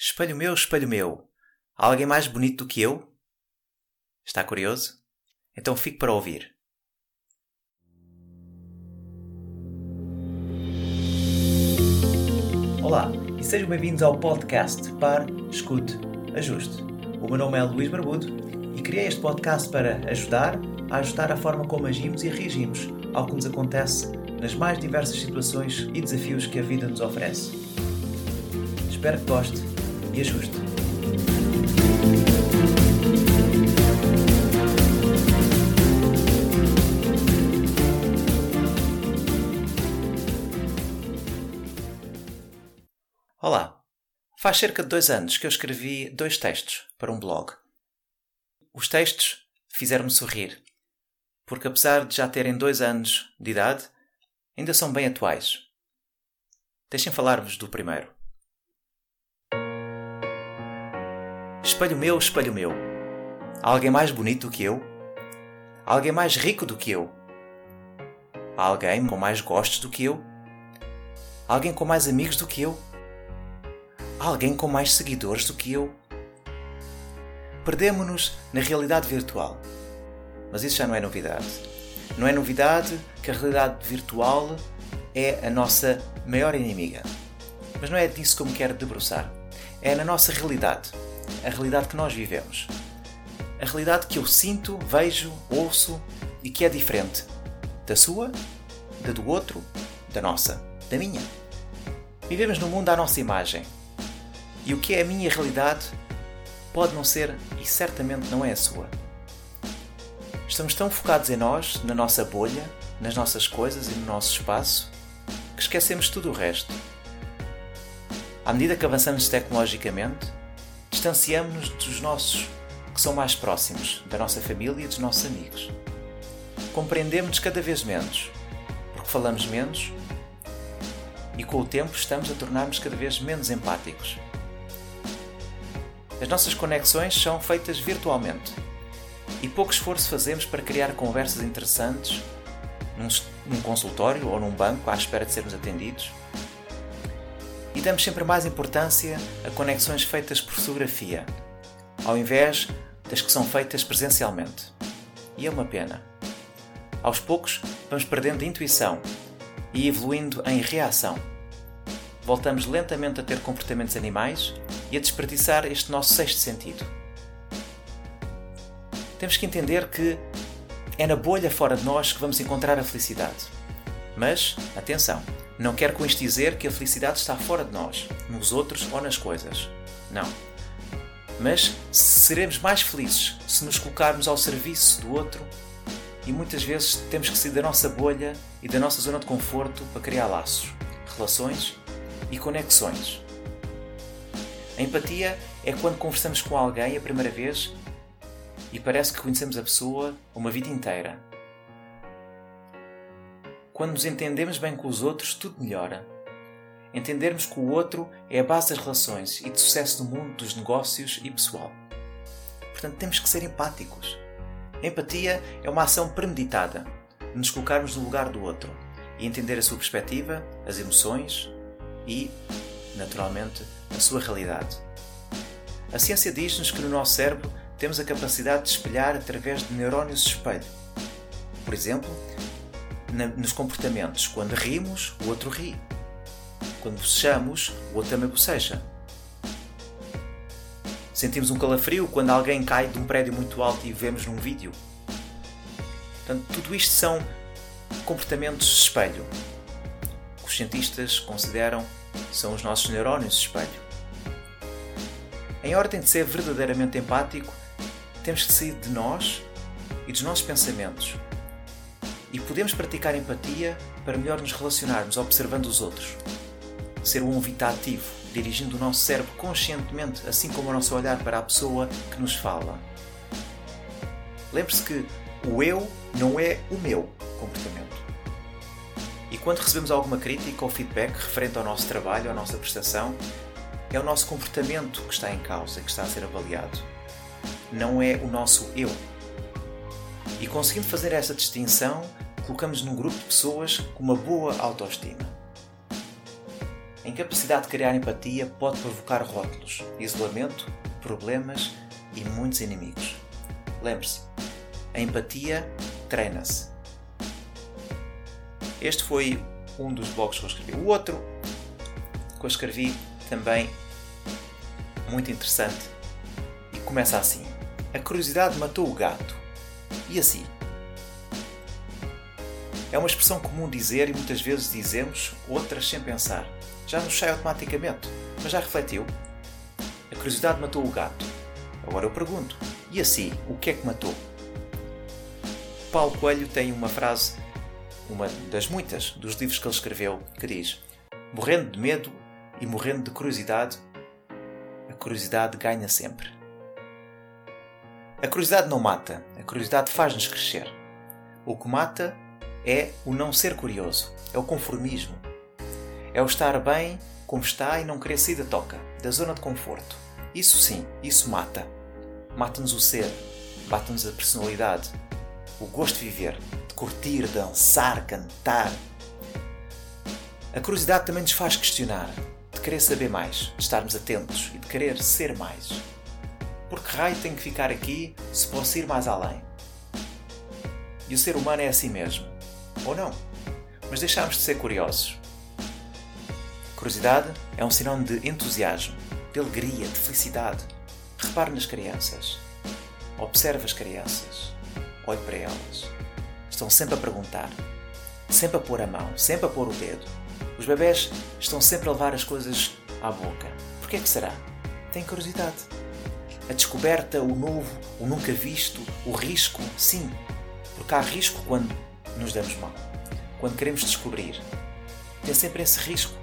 Espelho meu, espelho meu, há alguém mais bonito do que eu? Está curioso? Então fique para ouvir. Olá e sejam bem-vindos ao podcast Par, Escute, Ajuste. O meu nome é Luís Barbudo e criei este podcast para ajudar a ajustar a forma como agimos e reagimos ao que nos acontece nas mais diversas situações e desafios que a vida nos oferece. Espero que goste e ajuste. Olá! Faz cerca de dois anos que eu escrevi dois textos para um blog. Os textos fizeram-me sorrir, porque apesar de já terem dois anos de idade, ainda são bem atuais. Deixem falar-vos do primeiro. Espelho meu, espelho meu. Há alguém mais bonito do que eu? Há alguém mais rico do que eu? Há alguém com mais gostos do que eu? Há alguém com mais amigos do que eu? Há alguém com mais seguidores do que eu? Perdemo-nos na realidade virtual. Mas isso já não é novidade. Não é novidade que a realidade virtual é a nossa maior inimiga. Mas não é disso que eu me quero debruçar. É na nossa realidade. A realidade que nós vivemos. A realidade que eu sinto, vejo, ouço e que é diferente da sua, da do outro, da nossa, da minha. Vivemos no mundo à nossa imagem. E o que é a minha realidade pode não ser e certamente não é a sua. Estamos tão focados em nós, na nossa bolha, nas nossas coisas e no nosso espaço, que esquecemos tudo o resto. À medida que avançamos tecnologicamente, distanciamos-nos dos nossos que são mais próximos, da nossa família e dos nossos amigos. Compreendemos-nos cada vez menos, porque falamos menos e com o tempo estamos a tornar-nos cada vez menos empáticos. As nossas conexões são feitas virtualmente e pouco esforço fazemos para criar conversas interessantes num, num, consultório ou num banco à espera de sermos atendidos. E damos sempre mais importância a conexões feitas por fotografia, ao invés das que são feitas presencialmente. E é uma pena. Aos poucos, vamos perdendo intuição e evoluindo em reação. Voltamos lentamente a ter comportamentos animais e a desperdiçar este nosso sexto sentido. Temos que entender que é na bolha fora de nós que vamos encontrar a felicidade. Mas, atenção, não quero com isto dizer que a felicidade está fora de nós, nos outros ou nas coisas. Não. Mas seremos mais felizes se nos colocarmos ao serviço do outro e muitas vezes temos que sair da nossa bolha e da nossa zona de conforto para criar laços, relações e conexões. A empatia é quando conversamos com alguém a primeira vez e parece que conhecemos a pessoa uma vida inteira. Quando nos entendemos bem com os outros, tudo melhora. Entendermos que o outro é a base das relações e de sucesso no mundo dos negócios e pessoal. Portanto, temos que ser empáticos. Empatia é uma ação premeditada, nos colocarmos no lugar do outro e entender a sua perspectiva, as emoções e, naturalmente, a sua realidade. A ciência diz-nos que no nosso cérebro temos a capacidade de espelhar através de neurónios de espelho. Por exemplo, nos comportamentos, quando rimos, o outro ri. Quando bocejamos, o outro também boceja. Sentimos um calafrio quando alguém cai de um prédio muito alto e vemos num vídeo. Portanto, tudo isto são comportamentos de espelho, os cientistas consideram são os nossos neurónios de espelho. Em ordem de ser verdadeiramente empático, temos que sair de nós e dos nossos pensamentos. E podemos praticar empatia para melhor nos relacionarmos observando os outros. Ser um ouvinte ativo, dirigindo o nosso cérebro conscientemente, assim como o nosso olhar para a pessoa que nos fala. Lembre-se que o eu não é o meu comportamento. E quando recebemos alguma crítica ou feedback referente ao nosso trabalho, à nossa prestação, é o nosso comportamento que está em causa, que está a ser avaliado. Não é o nosso eu. E conseguindo fazer essa distinção, colocamos num grupo de pessoas com uma boa autoestima. A incapacidade de criar empatia pode provocar rótulos, isolamento, problemas e muitos inimigos. Lembre-se, a empatia treina-se. Este foi um dos blogs que eu escrevi. O outro que eu escrevi também muito interessante e começa assim: A curiosidade matou o gato. E assim? É uma expressão comum dizer e muitas vezes dizemos, outras sem pensar. Já nos sai automaticamente, mas já refletiu? A curiosidade matou o gato. Agora eu pergunto: e assim, o que é que matou? Paulo Coelho tem uma frase, uma das muitas dos livros que ele escreveu, que diz: Morrendo de medo e morrendo de curiosidade, a curiosidade ganha sempre. A curiosidade não mata, a curiosidade faz-nos crescer. O que mata é o não ser curioso, é o conformismo. É o estar bem como está e não querer sair da toca, da zona de conforto. Isso sim, isso mata. Mata-nos o ser, mata-nos a personalidade, o gosto de viver, de curtir, dançar, cantar. A curiosidade também nos faz questionar, de querer saber mais, de estarmos atentos e de querer ser mais. Por que raio tenho que ficar aqui se posso ir mais além? E o ser humano é assim mesmo. Ou não? Mas deixamos de ser curiosos. Curiosidade é um sinónimo de entusiasmo, de alegria, de felicidade. Repare nas crianças. Observe as crianças. Olhe para elas. Estão sempre a perguntar, sempre a pôr a mão, sempre a pôr o dedo. Os bebés estão sempre a levar as coisas à boca. Por que é que será? Têm curiosidade. A descoberta, o novo, o nunca visto, o risco, sim. Porque há risco quando nos damos mal. Quando queremos descobrir. Tem sempre esse risco.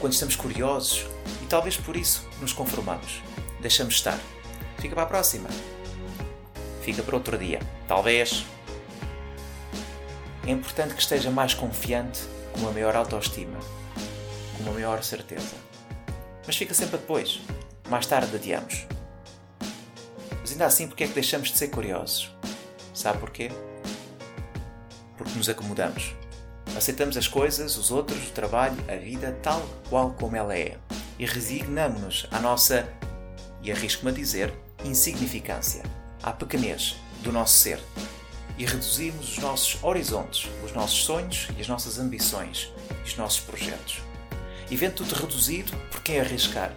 Quando estamos curiosos e talvez por isso nos conformamos. Deixamos estar. Fica para a próxima. Fica para outro dia. Talvez. É importante que esteja mais confiante, com uma maior autoestima, com uma maior certeza. Mas fica sempre depois. Mais tarde adiamos. Ainda assim, porque é que deixamos de ser curiosos? Sabe porquê? Porque nos acomodamos. Aceitamos as coisas, os outros, o trabalho, a vida tal qual como ela é. E resignamos-nos à nossa, e arrisco-me a dizer, insignificância, à pequenez do nosso ser. E reduzimos os nossos horizontes, os nossos sonhos e as nossas ambições e os nossos projetos. E vendo tudo reduzido, por quem arriscar?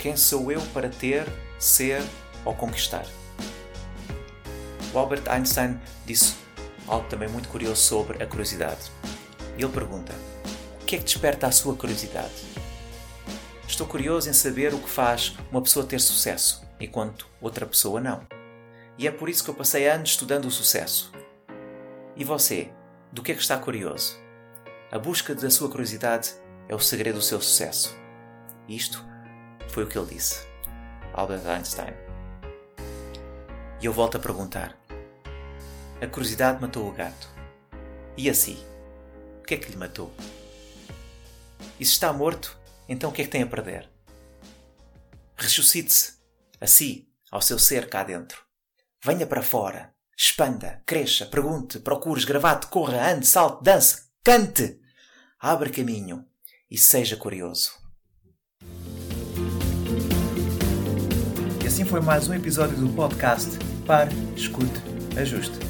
Quem sou eu para ter, ser ou conquistar? O Albert Einstein disse algo também muito curioso sobre a curiosidade. Ele pergunta: O que é que desperta a sua curiosidade? Estou curioso em saber o que faz uma pessoa ter sucesso, enquanto outra pessoa não. E é por isso que eu passei anos estudando o sucesso. E você, do que é que está curioso? A busca da sua curiosidade é o segredo do seu sucesso. Isto foi o que ele disse. Albert Einstein. E eu volto a perguntar: A curiosidade matou o gato. E assim? O que é que lhe matou? E se está morto, então o que é que tem a perder? Ressuscite-se, a si, ao seu ser cá dentro. Venha para fora, expanda, cresça, pergunte, procure, esgravate, corra, ande, salte, dance, cante. Abra caminho e seja curioso. E assim foi mais um episódio do podcast Pare, Escute, Ajuste.